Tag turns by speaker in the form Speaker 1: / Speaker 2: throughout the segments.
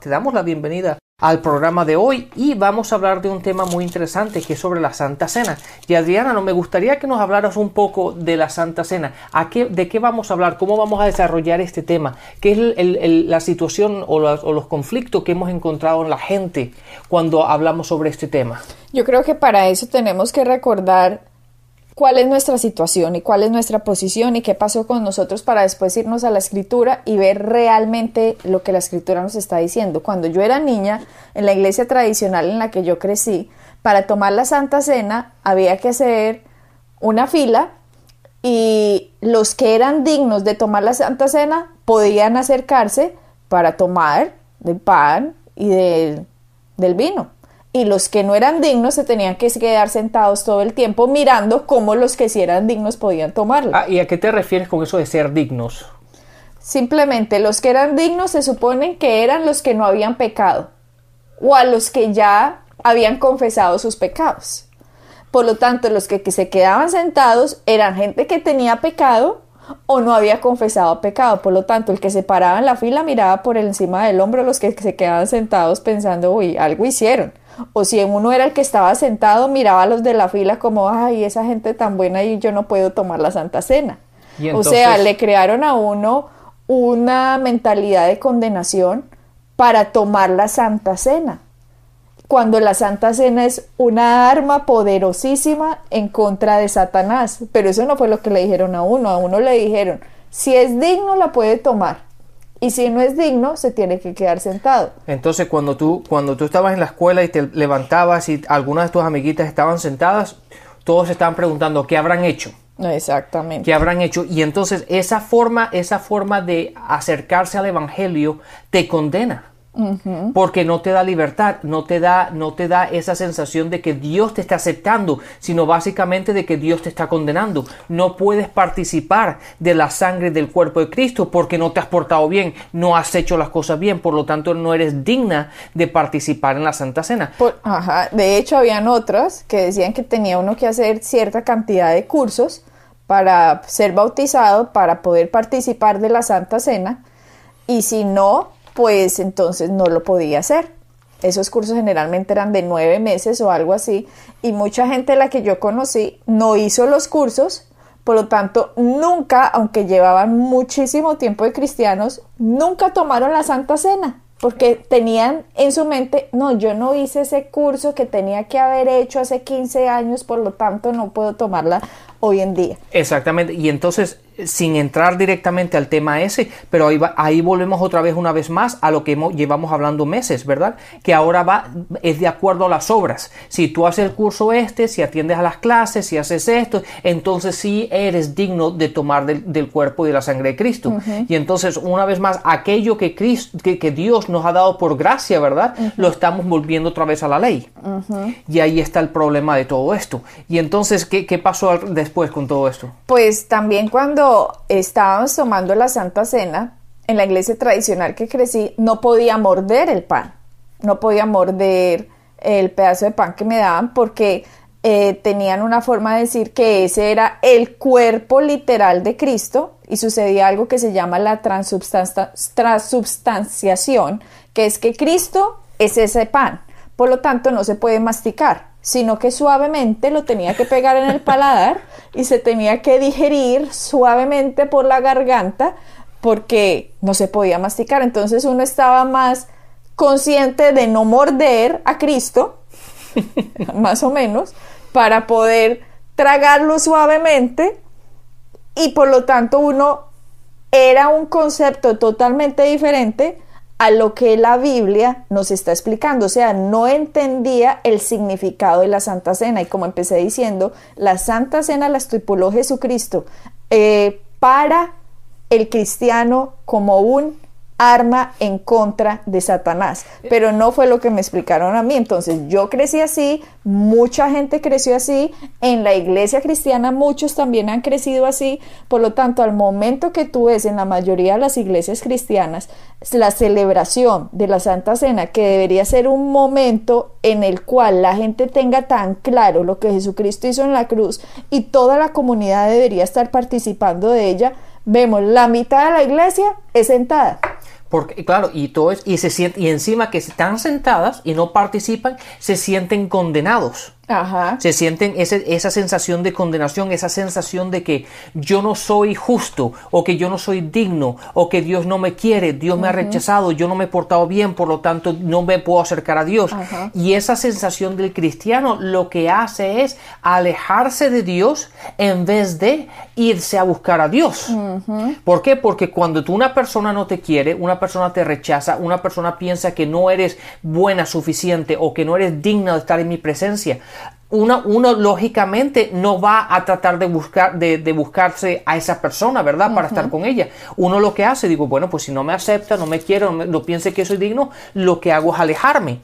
Speaker 1: Te damos la bienvenida al programa de hoy y vamos a hablar de un tema muy interesante que es sobre la Santa Cena. Y Adriana, no me gustaría que nos hablaras un poco de la Santa Cena. ¿A qué, ¿De qué vamos a hablar? ¿Cómo vamos a desarrollar este tema? ¿Qué es la situación o los conflictos que hemos encontrado en la gente cuando hablamos sobre este tema?
Speaker 2: Yo creo que para eso tenemos que recordar cuál es nuestra situación y cuál es nuestra posición y qué pasó con nosotros para después irnos a la escritura y ver realmente lo que la escritura nos está diciendo. Cuando yo era niña, en la iglesia tradicional en la que yo crecí, para tomar la Santa Cena había que hacer una fila y los que eran dignos de tomar la Santa Cena podían acercarse para tomar del pan y del vino y los que no eran dignos se tenían que quedar sentados todo el tiempo mirando cómo los que sí eran dignos podían tomarla.
Speaker 1: Ah, ¿Y a qué te refieres con eso de ser dignos?
Speaker 2: Simplemente los que eran dignos se suponen que eran los que no habían pecado o a los que ya habían confesado sus pecados. Por lo tanto, los que, que se quedaban sentados eran gente que tenía pecado o no había confesado pecado. Por lo tanto, el que se paraba en la fila miraba por encima del hombro a los que se quedaban sentados pensando, uy, algo hicieron. O si uno era el que estaba sentado, miraba a los de la fila como, ay, esa gente tan buena y yo no puedo tomar la Santa Cena. O sea, le crearon a uno una mentalidad de condenación para tomar la Santa Cena. Cuando la Santa Cena es una arma poderosísima en contra de Satanás. Pero eso no fue lo que le dijeron a uno. A uno le dijeron, si es digno la puede tomar y si no es digno, se tiene que quedar sentado.
Speaker 1: Entonces, cuando tú, cuando tú estabas en la escuela y te levantabas y algunas de tus amiguitas estaban sentadas, todos estaban preguntando qué habrán hecho.
Speaker 2: Exactamente.
Speaker 1: ¿Qué habrán hecho? Y entonces esa forma, esa forma de acercarse al Evangelio te condena porque no te da libertad, no te da, no te da esa sensación de que Dios te está aceptando, sino básicamente de que Dios te está condenando. No puedes participar de la sangre del cuerpo de Cristo porque no te has portado bien, no has hecho las cosas bien, por lo tanto no eres digna de participar en la Santa Cena.
Speaker 2: ajá. De hecho, habían otras que decían que tenía uno que hacer cierta cantidad de cursos para ser bautizado, para poder participar de la Santa Cena, y si no, pues entonces no lo podía hacer. Esos cursos generalmente eran de nueve meses o algo así, y mucha gente la que yo conocí no hizo los cursos, por lo tanto, nunca, aunque llevaban muchísimo tiempo de cristianos, nunca tomaron la Santa Cena, porque tenían en su mente, no, yo no hice ese curso que tenía que haber hecho hace 15 años, por lo tanto no puedo tomarla hoy en día.
Speaker 1: Exactamente, y entonces sin entrar directamente al tema ese, pero ahí, ahí volvemos otra vez una vez más a lo que llevamos hablando meses, ¿verdad? Que ahora va, es de acuerdo a las obras. Si tú haces el curso este, si atiendes a las clases, si haces esto, entonces sí eres digno de tomar del, cuerpo y de la sangre de Cristo. Y entonces, una vez más, aquello que, Cristo, que, Dios nos ha dado por gracia, ¿verdad? Lo estamos volviendo otra vez a la ley. Y ahí está el problema de todo esto. Y entonces, ¿qué, qué pasó después con todo esto?
Speaker 2: Pues también cuando estábamos tomando la Santa Cena, en la iglesia tradicional que crecí, no podía morder el pan, no podía morder el pedazo de pan que me daban porque eh, tenían una forma de decir que ese era el cuerpo literal de Cristo y sucedía algo que se llama la transubstanciación, que es que Cristo es ese pan, por lo tanto no se puede masticar sino que suavemente lo tenía que pegar en el paladar y se tenía que digerir suavemente por la garganta porque no se podía masticar. Entonces uno estaba más consciente de no morder a Cristo, más o menos, para poder tragarlo suavemente y por lo tanto uno era un concepto totalmente diferente a lo que la Biblia nos está explicando. O sea, no entendía el significado de la Santa Cena. Y como empecé diciendo, la Santa Cena la estipuló Jesucristo eh, para el cristiano como un arma en contra de Satanás. Pero no fue lo que me explicaron a mí. Entonces yo crecí así, mucha gente creció así, en la iglesia cristiana muchos también han crecido así. Por lo tanto, al momento que tú ves en la mayoría de las iglesias cristianas la celebración de la Santa Cena, que debería ser un momento en el cual la gente tenga tan claro lo que Jesucristo hizo en la cruz y toda la comunidad debería estar participando de ella, vemos la mitad de la iglesia es sentada.
Speaker 1: Porque, claro, y todo es, y se siente, y encima que están sentadas y no participan, se sienten condenados.
Speaker 2: Ajá.
Speaker 1: Se sienten ese- esa sensación de condenación, esa sensación de que yo no soy justo, o que yo no soy digno, o que Dios no me quiere, Dios me ha rechazado, yo no me he portado bien, por lo tanto no me puedo acercar a Dios. Y esa sensación del cristiano lo que hace es alejarse de Dios en vez de irse a buscar a Dios. ¿Por qué? Porque cuando tú una persona no te quiere, una persona te rechaza, una persona piensa que no eres buena suficiente o que no eres digna de estar en mi presencia, uno, uno lógicamente no va a tratar de buscar de, de buscarse a esa persona, ¿verdad? Para estar con ella. Uno lo que hace, digo, bueno, pues si no me acepta, no me quiere, no, me- no piense que soy digno, lo que hago es alejarme.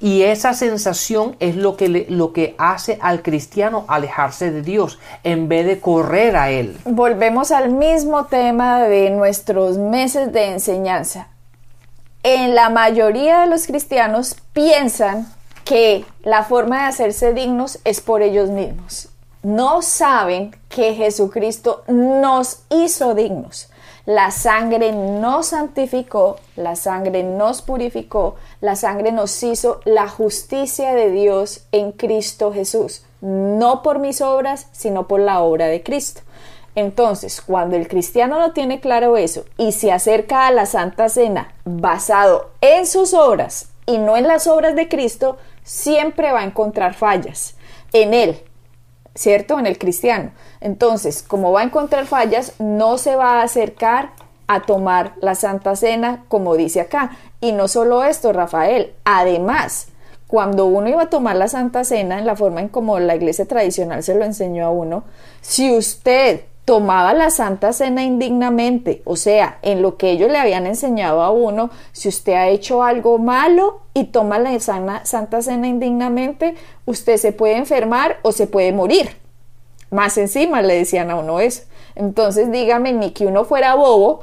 Speaker 1: Y esa sensación es lo que, le- lo que hace al cristiano alejarse de Dios en vez de correr a Él.
Speaker 2: Volvemos al mismo tema de nuestros meses de enseñanza. En la mayoría de los cristianos piensan que la forma de hacerse dignos es por ellos mismos. No saben que Jesucristo nos hizo dignos. La sangre nos santificó, la sangre nos purificó, la sangre nos hizo la justicia de Dios en Cristo Jesús. No por mis obras, sino por la obra de Cristo. Entonces, cuando el cristiano no tiene claro eso y se acerca a la Santa Cena basado en sus obras y no en las obras de Cristo, siempre va a encontrar fallas en él, ¿cierto? En el cristiano. Entonces, como va a encontrar fallas, no se va a acercar a tomar la Santa Cena, como dice acá. Y no solo esto, Rafael, además, cuando uno iba a tomar la Santa Cena, en la forma en como la iglesia tradicional se lo enseñó a uno, si usted tomaba la Santa Cena indignamente, o sea, en lo que ellos le habían enseñado a uno, si usted ha hecho algo malo y toma la Santa Cena indignamente, usted se puede enfermar o se puede morir. Más encima le decían a uno eso. Entonces, dígame, ni que uno fuera bobo,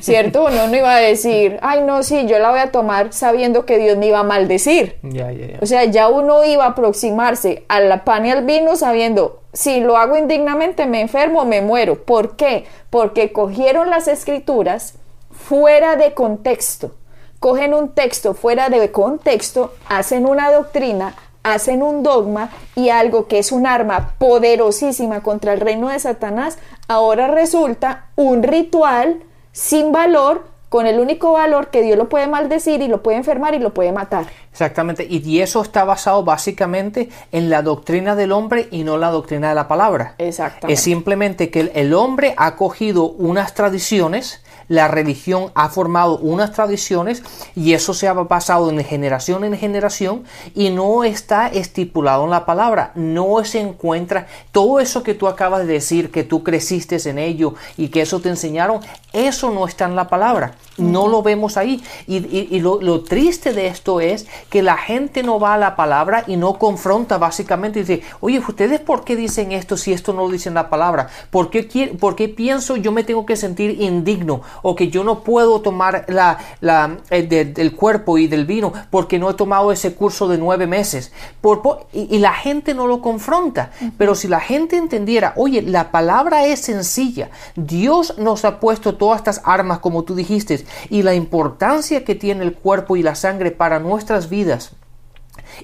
Speaker 2: ¿cierto? Uno no iba a decir, ay, no, sí, yo la voy a tomar sabiendo que Dios me iba a maldecir.
Speaker 1: Ya, ya, ya.
Speaker 2: O sea, ya uno iba a aproximarse a la pan y al vino sabiendo, si lo hago indignamente me enfermo o me muero. ¿Por qué? Porque cogieron las escrituras fuera de contexto. Cogen un texto fuera de contexto, hacen una doctrina, hacen un dogma y algo que es un arma poderosísima contra el reino de Satanás, ahora resulta un ritual sin valor, con el único valor que Dios lo puede maldecir y lo puede enfermar y lo puede matar.
Speaker 1: Exactamente, y eso está basado básicamente en la doctrina del hombre y no la doctrina de la palabra.
Speaker 2: Exactamente.
Speaker 1: Es simplemente que el hombre ha cogido unas tradiciones, la religión ha formado unas tradiciones y eso se ha pasado de generación en generación y no está estipulado en la palabra, no se encuentra. Todo eso que tú acabas de decir, que tú creciste en ello y que eso te enseñaron, eso no está en la palabra, no lo vemos ahí. Y, y- y lo, lo triste de esto es que la gente no va a la palabra y no confronta básicamente y dice, oye, ¿ustedes por qué dicen esto si esto no lo dice en la palabra? ¿Por qué, por qué pienso yo me tengo que sentir indigno o que yo no puedo tomar la, la, eh, de- del cuerpo y del vino porque no he tomado ese curso de nueve meses? Por, por- y, y la gente no lo confronta. Pero si la gente entendiera, oye, la palabra es sencilla, Dios nos ha puesto todas estas armas, como tú dijiste, y la importancia que tiene el cuerpo y la sangre para nuestras vidas.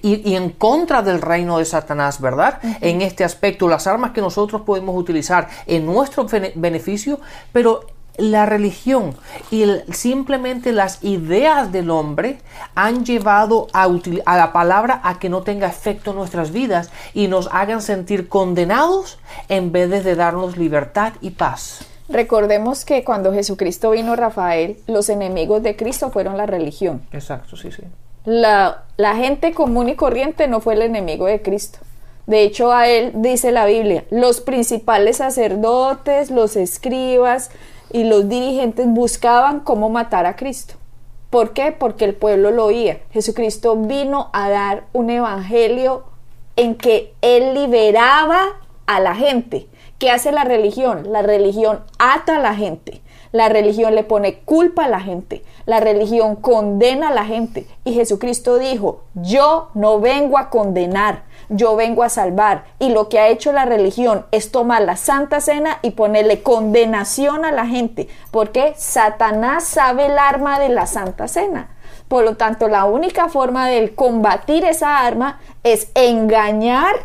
Speaker 1: Y, y en contra del reino de Satanás, ¿verdad? En este aspecto, las armas que nosotros podemos utilizar en nuestro bene- beneficio, pero la religión y el- simplemente las ideas del hombre han llevado a, util- a la palabra a que no tenga efecto en nuestras vidas y nos hagan sentir condenados en vez de darnos libertad y paz.
Speaker 2: Recordemos que cuando Jesucristo vino, Rafael, los enemigos de Cristo fueron la religión.
Speaker 1: Exacto, sí, sí.
Speaker 2: La, la gente común y corriente no fue el enemigo de Cristo. De hecho, a él dice la Biblia, los principales sacerdotes, los escribas, y los dirigentes buscaban cómo matar a Cristo. ¿Por qué? Porque el pueblo lo oía. Jesucristo vino a dar un evangelio en que Él liberaba a la gente. ¿Qué hace la religión? La religión ata a la gente. La religión le pone culpa a la gente. La religión condena a la gente. Y Jesucristo dijo, yo no vengo a condenar, yo vengo a salvar. Y lo que ha hecho la religión es tomar la Santa Cena y ponerle condenación a la gente. Porque Satanás sabe el arma de la Santa Cena. Por lo tanto, la única forma de combatir esa arma es engañar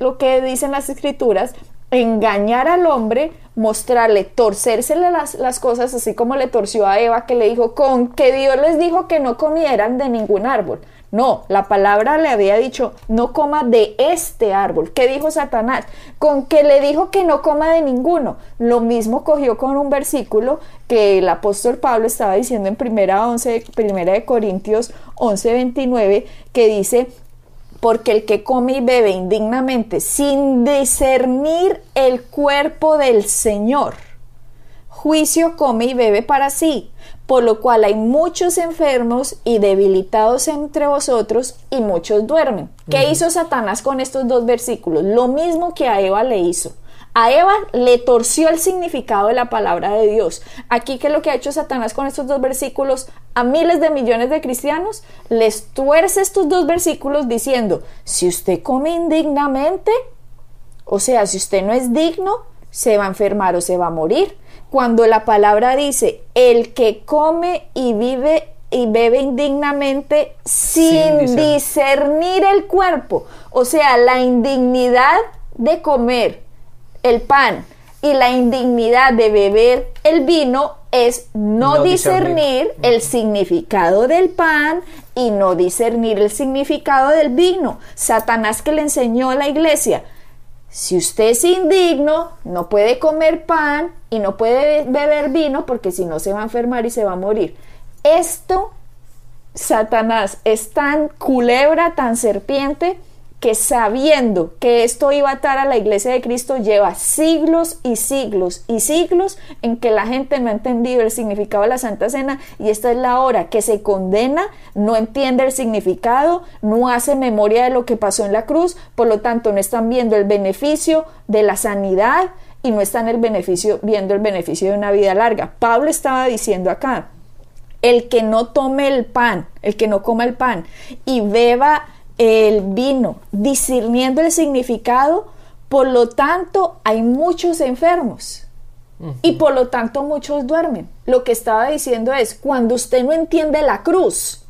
Speaker 2: lo que dicen las escrituras, engañar al hombre, mostrarle, torcérsele las, las, cosas, así como le torció a Eva, que le dijo, con que Dios les dijo que no comieran de ningún árbol. No, la palabra le había dicho, no coma de este árbol. ¿Qué dijo Satanás? Con que le dijo que no coma de ninguno. Lo mismo cogió con un versículo que el apóstol Pablo estaba diciendo en primera, 11, primera de Corintios 11, 29, que dice, porque el que come y bebe indignamente sin discernir el cuerpo del Señor, juicio come y bebe para sí, por lo cual hay muchos enfermos y debilitados entre vosotros y muchos duermen. ¿Qué hizo Satanás con estos dos versículos? Lo mismo que a Eva le hizo. A Eva le torció el significado de la palabra de Dios. Aquí, ¿qué es lo que ha hecho Satanás con estos dos versículos? A miles de millones de cristianos les tuerce estos dos versículos diciendo, si usted come indignamente, o sea, si usted no es digno, se va a enfermar o se va a morir. Cuando la palabra dice, el que come y vive y bebe indignamente sin, sin discernir el cuerpo, o sea, la indignidad de comer el pan y la indignidad de beber el vino es no,
Speaker 1: No
Speaker 2: discernir,
Speaker 1: discernir.
Speaker 2: el significado del pan y no discernir el significado del vino. Satanás que le enseñó a la iglesia, si usted es indigno, no puede comer pan y no puede beber vino porque si no se va a enfermar y se va a morir. Esto, Satanás, es tan culebra, tan serpiente, que sabiendo que esto iba a atar a la iglesia de Cristo, lleva siglos y siglos y siglos en que la gente no ha entendido el significado de la Santa Cena y esta es la hora que se condena, no entiende el significado, no hace memoria de lo que pasó en la cruz, por lo tanto no están viendo el beneficio de la sanidad y no están el beneficio, viendo el beneficio de una vida larga. Pablo estaba diciendo acá, el que no tome el pan, el que no coma el pan y beba el vino, discerniendo el significado, por lo tanto hay muchos enfermos y por lo tanto muchos duermen. Lo que estaba diciendo es, cuando usted no entiende la cruz,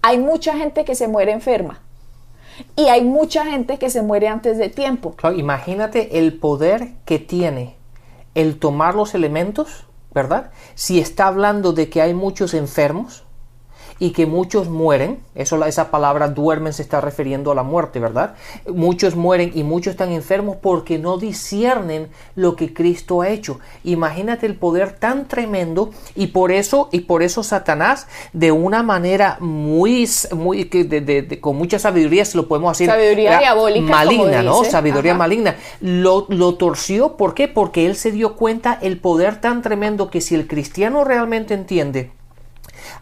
Speaker 2: hay mucha gente que se muere enferma y hay mucha gente que se muere antes de tiempo.
Speaker 1: Claro, imagínate el poder que tiene el tomar los elementos, ¿verdad? Si está hablando de que hay muchos enfermos y que muchos mueren, eso esa palabra duermen se está refiriendo a la muerte, ¿verdad? Muchos mueren y muchos están enfermos porque no disciernen lo que Cristo ha hecho. Imagínate el poder tan tremendo y por eso y por eso Satanás de una manera muy muy de- de- de- con mucha sabiduría, si lo podemos decir,
Speaker 2: Sabiduría diabólica,
Speaker 1: maligna, ¿no? Sabiduría
Speaker 2: Ajá.
Speaker 1: maligna. Lo, lo torció, ¿por qué? Porque él se dio cuenta el poder tan tremendo que si el cristiano realmente entiende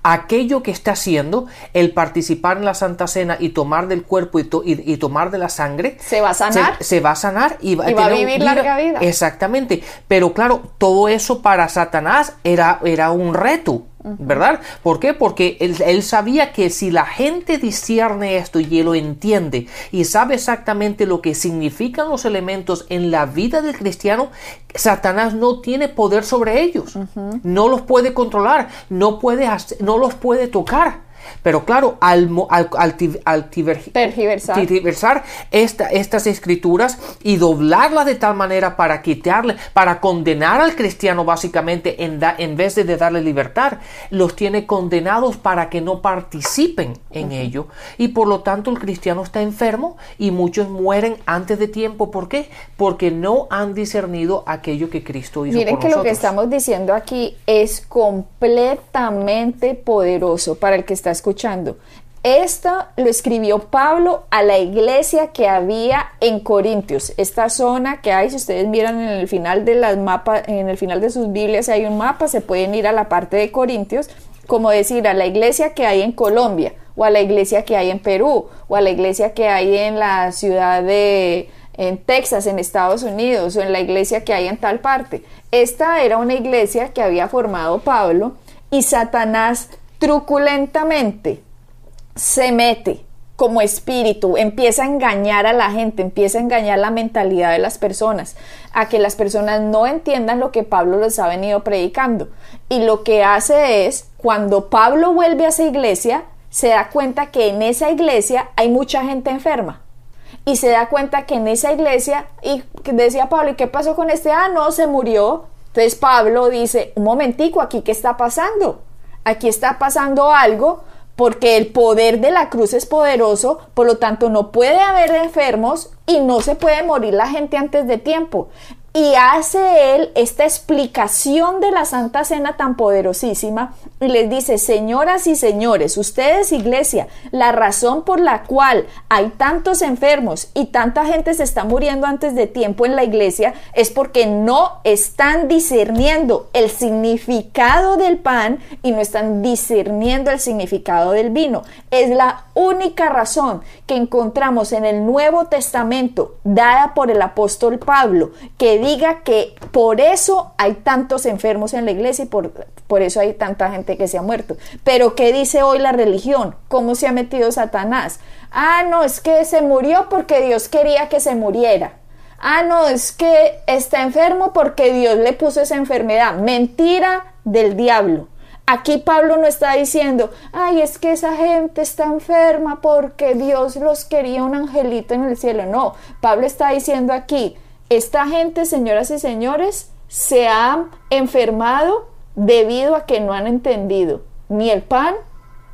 Speaker 1: aquello que está haciendo, el participar en la Santa Cena y tomar del cuerpo y, to- y- y tomar de la sangre,
Speaker 2: Se va a sanar.
Speaker 1: Se, se va a sanar y va,
Speaker 2: Y va a vivir larga vida.
Speaker 1: Exactamente. Pero claro, todo eso para Satanás era, era un reto. ¿Verdad? ¿Por qué? Porque él, él sabía que si la gente discierne esto y lo entiende y sabe exactamente lo que significan los elementos en la vida del cristiano, Satanás no tiene poder sobre ellos. No los puede controlar, no, puede hacer- no los puede tocar. Pero claro, al, al, al al tiver-
Speaker 2: Tergiversar.
Speaker 1: tergiversar esta- estas escrituras y doblarlas de tal manera para quitarle, para condenar al cristiano básicamente en, da- en vez de, de darle libertad, los tiene condenados para que no participen en ello. Y por lo tanto el cristiano está enfermo y muchos mueren antes de tiempo. ¿Por qué? Porque no han discernido aquello que Cristo hizo
Speaker 2: Miren
Speaker 1: por
Speaker 2: que lo que
Speaker 1: nosotros.
Speaker 2: estamos diciendo aquí es completamente poderoso para el que está escuchando. Esto lo escribió Pablo a la iglesia que había en Corintios. Esta zona que hay, si ustedes miran en el final de las mapas, en el final de sus Biblias hay un mapa, se pueden ir a la parte de Corintios, como decir a la iglesia que hay en Colombia, o a la iglesia que hay en Perú, o a la iglesia que hay en la ciudad de en Texas, en Estados Unidos, o en la iglesia que hay en tal parte. Esta era una iglesia que había formado Pablo y Satanás truculentamente se mete como espíritu, empieza a engañar a la gente, empieza a engañar la mentalidad de las personas, a que las personas no entiendan lo que Pablo les ha venido predicando. Y lo que hace es, cuando Pablo vuelve a esa iglesia, se da cuenta que en esa iglesia hay mucha gente enferma. Y se da cuenta que en esa iglesia, y decía Pablo, ¿y qué pasó con este? Ah, no, se murió. Entonces Pablo dice, un momentico, aquí qué está pasando. Aquí está pasando algo porque el poder de la cruz es poderoso, por lo tanto no puede haber enfermos y no se puede morir la gente antes de tiempo. Y hace él esta explicación de la Santa Cena tan poderosísima y les dice, señoras y señores, ustedes iglesia, la razón por la cual hay tantos enfermos y tanta gente se está muriendo antes de tiempo en la iglesia es porque no están discerniendo el significado del pan y no están discerniendo el significado del vino. Es la única razón que encontramos en el Nuevo Testamento dada por el apóstol Pablo que diga que por eso hay tantos enfermos en la iglesia y por, por eso hay tanta gente que se ha muerto. Pero ¿qué dice hoy la religión? ¿Cómo se ha metido Satanás? Ah, no, es que se murió porque Dios quería que se muriera. Ah, no, es que está enfermo porque Dios le puso esa enfermedad. Mentira del diablo. Aquí Pablo no está diciendo, ay, es que esa gente está enferma porque Dios los quería un angelito en el cielo. No, Pablo está diciendo aquí, esta gente, señoras y señores, se ha enfermado debido a que no han entendido ni el pan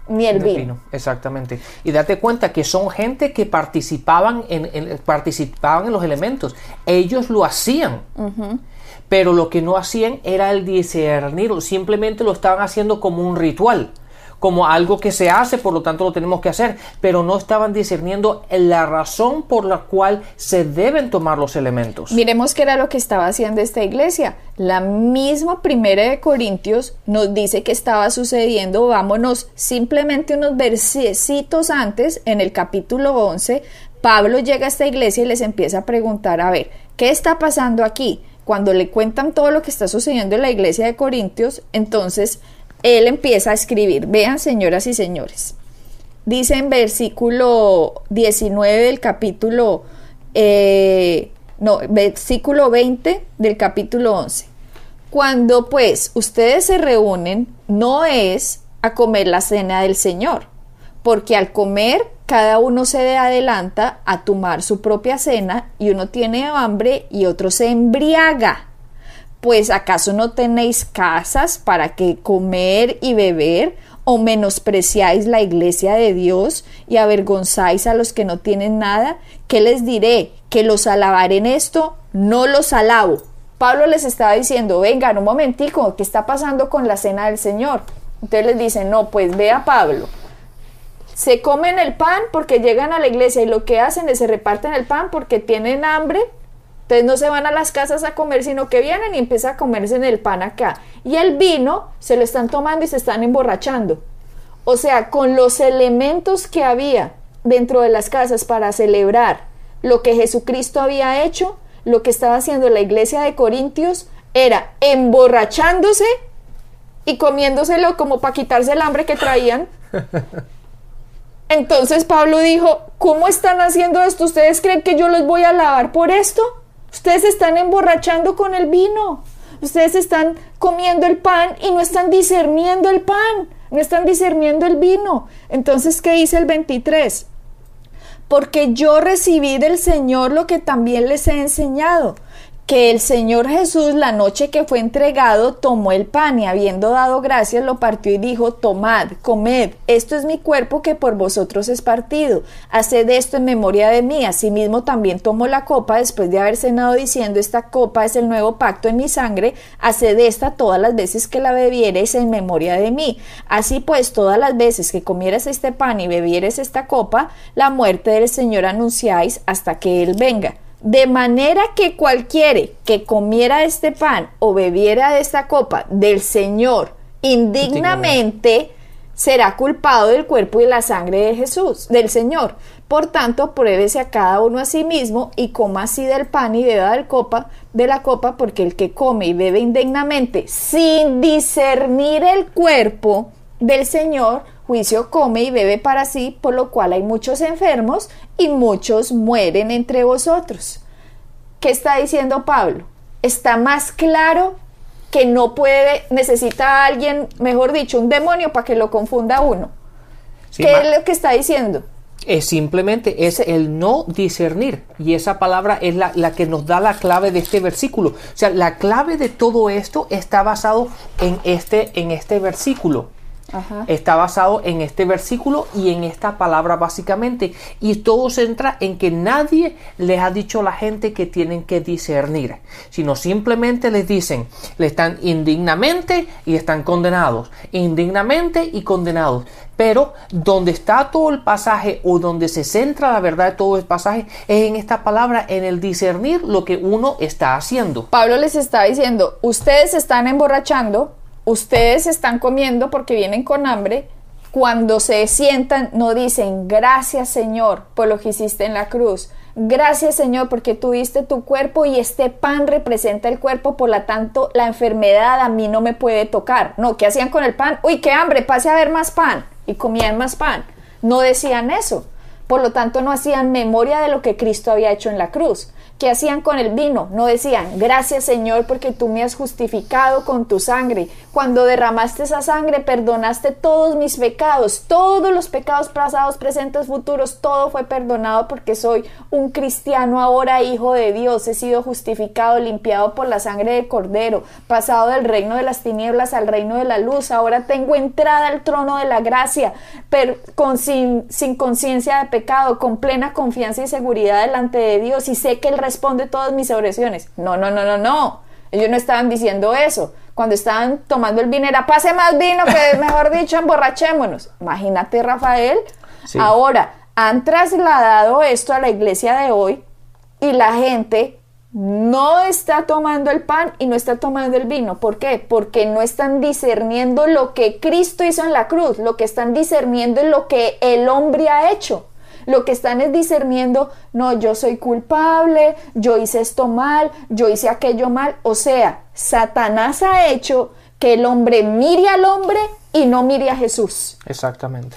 Speaker 2: ni el vino.
Speaker 1: Exactamente. Y date cuenta que son gente que participaban en, participaban en los elementos. Ellos lo hacían. Pero lo que no hacían era el discernir, simplemente lo estaban haciendo como un ritual como algo que se hace, por lo tanto lo tenemos que hacer, pero no estaban discerniendo la razón por la cual se deben tomar los elementos.
Speaker 2: Miremos qué era lo que estaba haciendo esta iglesia. La misma primera de Corintios nos dice que estaba sucediendo, vámonos simplemente unos versitos antes, en el capítulo 11, Pablo llega a esta iglesia y les empieza a preguntar, a ver, ¿qué está pasando aquí? Cuando le cuentan todo lo que está sucediendo en la iglesia de Corintios, entonces él empieza a escribir. Vean, señoras y señores. Dice en versículo 19 del capítulo, eh, no, versículo 20 del capítulo 11. Cuando pues ustedes se reúnen, no es a comer la cena del Señor, porque al comer cada uno se adelanta a tomar su propia cena y uno tiene hambre y otro se embriaga pues acaso no tenéis casas para que comer y beber, o menospreciáis la iglesia de Dios y avergonzáis a los que no tienen nada? ¿Qué les diré? ¿Que los alabaré en esto? No los alabo. Pablo les estaba diciendo, vengan un momentico, ¿qué está pasando con la cena del Señor? Entonces les dicen, no, pues vea Pablo, se comen el pan porque llegan a la iglesia y lo que hacen es se reparten el pan porque tienen hambre entonces no se van a las casas a comer, sino que vienen y empiezan a comerse en el pan acá. Y el vino se lo están tomando y se están emborrachando. O sea, con los elementos que había dentro de las casas para celebrar lo que Jesucristo había hecho, lo que estaba haciendo la iglesia de Corintios era emborrachándose y comiéndoselo como para quitarse el hambre que traían. Entonces Pablo dijo, ¿cómo están haciendo esto? ¿Ustedes creen que yo los voy a lavar por esto? Ustedes están emborrachando con el vino. Ustedes están comiendo el pan y no están discerniendo el pan, no están discerniendo el vino. Entonces, ¿qué dice el 23? Porque yo recibí del Señor lo que también les he enseñado, que el Señor Jesús la noche que fue entregado tomó el pan y habiendo dado gracias lo partió y dijo, tomad, comed, esto es mi cuerpo que por vosotros es partido, haced esto en memoria de mí. Asimismo también tomó la copa después de haber cenado diciendo, esta copa es el nuevo pacto en mi sangre, haced esta todas las veces que la bebiereis en memoria de mí. Así pues, todas las veces que comieras este pan y bebieres esta copa, la muerte del Señor anunciáis hasta que Él venga. De manera que cualquiera que comiera este pan o bebiera de esta copa del Señor indignamente será culpado del cuerpo y la sangre de Jesús, del Señor. Por tanto, pruébese a cada uno a sí mismo y coma así del pan y beba del copa, de la copa, porque el que come y bebe indignamente sin discernir el cuerpo del Señor, juicio come y bebe para sí, por lo cual hay muchos enfermos y muchos mueren entre vosotros. ¿Qué está diciendo Pablo? Está más claro que no puede, necesita a alguien, mejor dicho, un demonio para que lo confunda uno. ¿Qué es lo que está diciendo?
Speaker 1: Es simplemente es el no discernir y esa palabra es la, la, que nos da la clave de este versículo. O sea, la clave de todo esto está basado en este, en este versículo. Está basado en este versículo y en esta palabra básicamente. Y todo se entra en que nadie les ha dicho a la gente que tienen que discernir, sino simplemente les dicen, le están indignamente y están condenados, indignamente y condenados. Pero donde está todo el pasaje o donde se centra la verdad de todo el pasaje es en esta palabra, en el discernir lo que uno está haciendo.
Speaker 2: Pablo les está diciendo, ustedes están emborrachando ustedes están comiendo porque vienen con hambre, cuando se sientan no dicen gracias Señor por lo que hiciste en la cruz. Gracias Señor porque tuviste tu cuerpo y este pan representa el cuerpo, por lo tanto la enfermedad a mí no me puede tocar. No, ¿qué hacían con el pan? Uy, qué hambre, pase a ver más pan. Y comían más pan. No decían eso. Por lo tanto no hacían memoria de lo que Cristo había hecho en la cruz. ¿Qué hacían con el vino? No decían, gracias Señor porque tú me has justificado con tu sangre. Cuando derramaste esa sangre perdonaste todos mis pecados, todos los pecados pasados, presentes, futuros, todo fue perdonado porque soy un cristiano ahora, hijo de Dios. He sido justificado, limpiado por la sangre de Cordero, pasado del reino de las tinieblas al reino de la luz. Ahora tengo entrada al trono de la gracia, pero con, sin, sin conciencia de pecado, con plena confianza y seguridad delante de Dios y sé que el responde todas mis oraciones. No, no, no, no, no. Ellos no estaban diciendo eso. Cuando estaban tomando el vino era pase más vino, que mejor dicho, emborrachémonos. Imagínate, Rafael. Ahora, han trasladado esto a la iglesia de hoy y la gente no está tomando el pan y no está tomando el vino. ¿Por qué? Porque no están discerniendo lo que Cristo hizo en la cruz, lo que están discerniendo es lo que el hombre ha hecho. Lo que están es discerniendo, no, yo soy culpable, yo hice esto mal, yo hice aquello mal. O sea, Satanás ha hecho que el hombre mire al hombre y no mire a Jesús.
Speaker 1: Exactamente.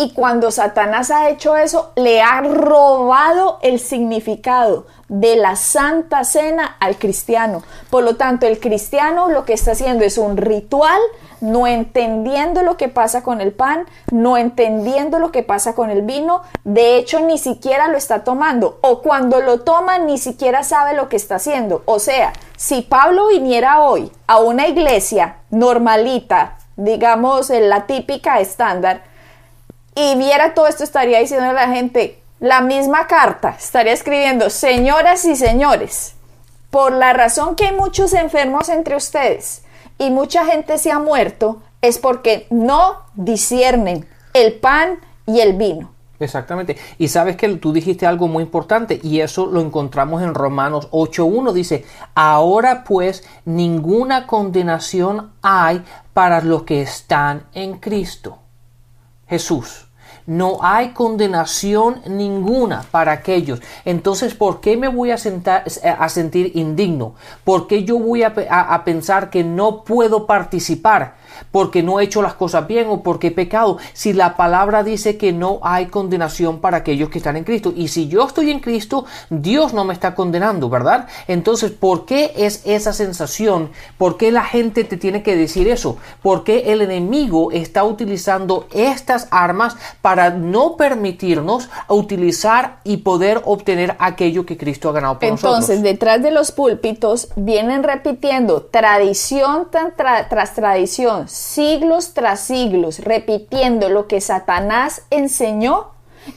Speaker 2: Y cuando Satanás ha hecho eso, le ha robado el significado de la Santa Cena al cristiano. Por lo tanto, el cristiano lo que está haciendo es un ritual, no entendiendo lo que pasa con el pan, no entendiendo lo que pasa con el vino, de hecho ni siquiera lo está tomando, o cuando lo toma ni siquiera sabe lo que está haciendo. O sea, si Pablo viniera hoy a una iglesia normalita, digamos en la típica estándar, y viera todo esto, estaría diciendo a la gente, la misma carta, estaría escribiendo, señoras y señores, por la razón que hay muchos enfermos entre ustedes y mucha gente se ha muerto, es porque no disciernen el pan y el vino.
Speaker 1: Exactamente. Y sabes que tú dijiste algo muy importante y eso lo encontramos en Romanos 8.1. Dice, ahora pues ninguna condenación hay para los que están en Cristo. Jesús no hay condenación ninguna para aquellos. Entonces, ¿por qué me voy a, a sentir indigno? ¿Por qué yo voy a, a pensar que no puedo participar? Porque no he hecho las cosas bien o porque he pecado. Si la palabra dice que no hay condenación para aquellos que están en Cristo. Y si yo estoy en Cristo, Dios no me está condenando, ¿verdad? Entonces, ¿por qué es esa sensación? ¿Por qué la gente te tiene que decir eso? ¿Por qué el enemigo está utilizando estas armas para no permitirnos utilizar y poder obtener aquello que Cristo ha ganado por
Speaker 2: Entonces,
Speaker 1: nosotros.
Speaker 2: detrás de los púlpitos vienen repitiendo tradición tras tradición, siglos tras siglos, repitiendo lo que Satanás enseñó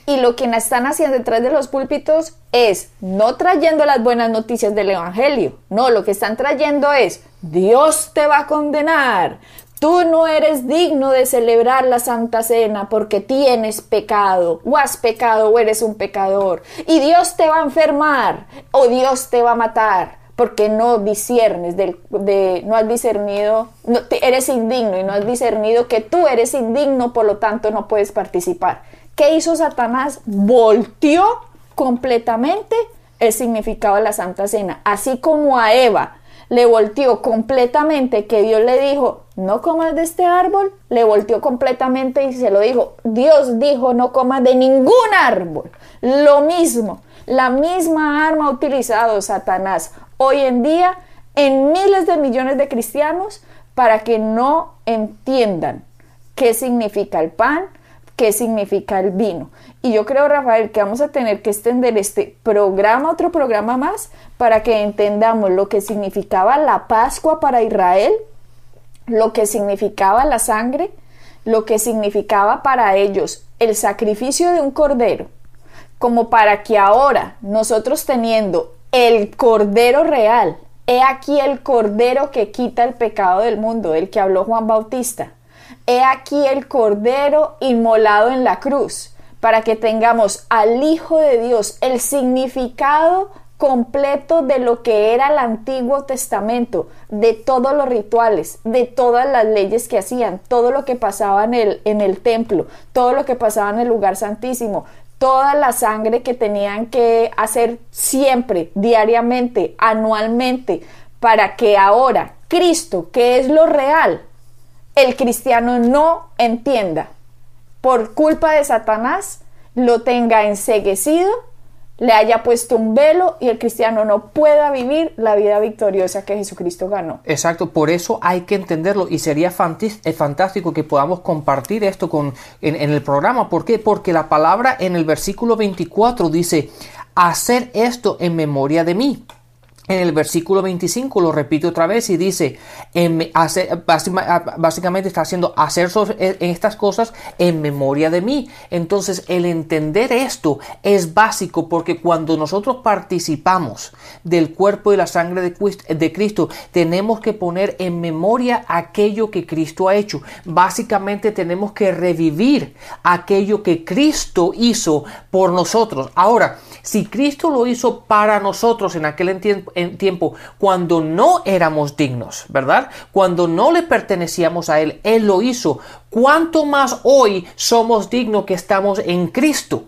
Speaker 2: y lo que están haciendo detrás de los púlpitos es no trayendo las buenas noticias del Evangelio, no, lo que están trayendo es Dios te va a condenar. Tú no eres digno de celebrar la Santa Cena porque tienes pecado, o has pecado, o eres un pecador. Y Dios te va a enfermar, o Dios te va a matar, porque no discernes, del, de, no has discernido, eres indigno y no has discernido que tú eres indigno, por lo tanto no puedes participar. ¿Qué hizo Satanás? Volteó completamente el significado de la Santa Cena, así como a Eva le volteó completamente que Dios le dijo, no comas de este árbol, le volteó completamente y se lo dijo, Dios dijo, no comas de ningún árbol. Lo mismo, la misma arma ha utilizado Satanás hoy en día en miles de millones de cristianos para que no entiendan qué significa el pan, qué significa el vino. Y yo creo, Rafael, que vamos a tener que extender este programa, otro programa más, para que entendamos lo que significaba la Pascua para Israel, lo que significaba la sangre, lo que significaba para ellos el sacrificio de un cordero, como para que ahora nosotros teniendo el cordero real, he aquí el cordero que quita el pecado del mundo, del que habló Juan Bautista, he aquí el cordero inmolado en la cruz, para que tengamos al Hijo de Dios, el significado completo de lo que era el Antiguo Testamento, de todos los rituales, de todas las leyes que hacían, todo lo que pasaba en el, en el templo, todo lo que pasaba en el lugar santísimo, toda la sangre que tenían que hacer siempre, diariamente, anualmente, para que ahora Cristo, que es lo real, el cristiano no entienda por culpa de Satanás, lo tenga enseguecido, le haya puesto un velo y el cristiano no pueda vivir la vida victoriosa que Jesucristo ganó.
Speaker 1: Exacto, por eso hay que entenderlo y sería eh, fantástico que podamos compartir esto con, en, en el programa. ¿Por qué? Porque la palabra en el versículo 24 dice, hacer esto en memoria de mí. En el versículo 25 lo repite otra vez y dice, básima- básicamente está haciendo hacer en estas cosas en memoria de mí. Entonces el entender esto es básico porque cuando nosotros participamos del cuerpo y la sangre de, de Cristo, tenemos que poner en memoria aquello que Cristo ha hecho. Básicamente tenemos que revivir aquello que Cristo hizo por nosotros. Ahora, si Cristo lo hizo para nosotros en aquel en tiempo cuando no éramos dignos, ¿verdad? Cuando no le pertenecíamos a Él, Él lo hizo. ¿Cuánto más hoy somos dignos que estamos en Cristo?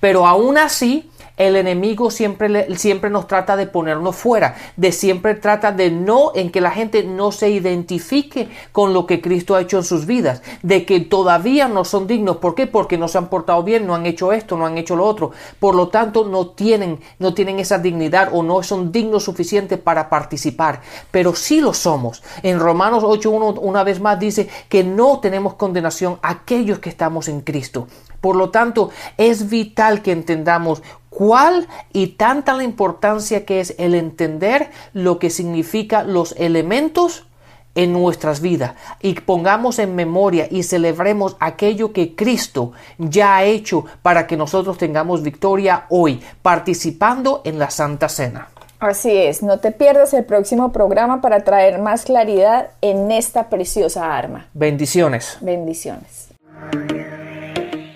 Speaker 1: Pero aún así, el enemigo siempre, siempre nos trata de ponernos fuera, de siempre trata de no, en que la gente no se identifique con lo que Cristo ha hecho en sus vidas, de que todavía no son dignos. ¿Por qué? Porque no se han portado bien, no han hecho esto, no han hecho lo otro. Por lo tanto, no tienen, no tienen esa dignidad o no son dignos suficientes para participar. Pero sí lo somos. En Romanos 8.1 una vez más dice que no tenemos condenación a aquellos que estamos en Cristo. Por lo tanto, es vital que entendamos cuál y tanta la importancia que es el entender lo que significa los elementos en nuestras vidas y pongamos en memoria y celebremos aquello que Cristo ya ha hecho para que nosotros tengamos victoria hoy, participando en la Santa Cena.
Speaker 2: Así es, no te pierdas el próximo programa para traer más claridad en esta preciosa arma.
Speaker 1: Bendiciones.
Speaker 2: Bendiciones.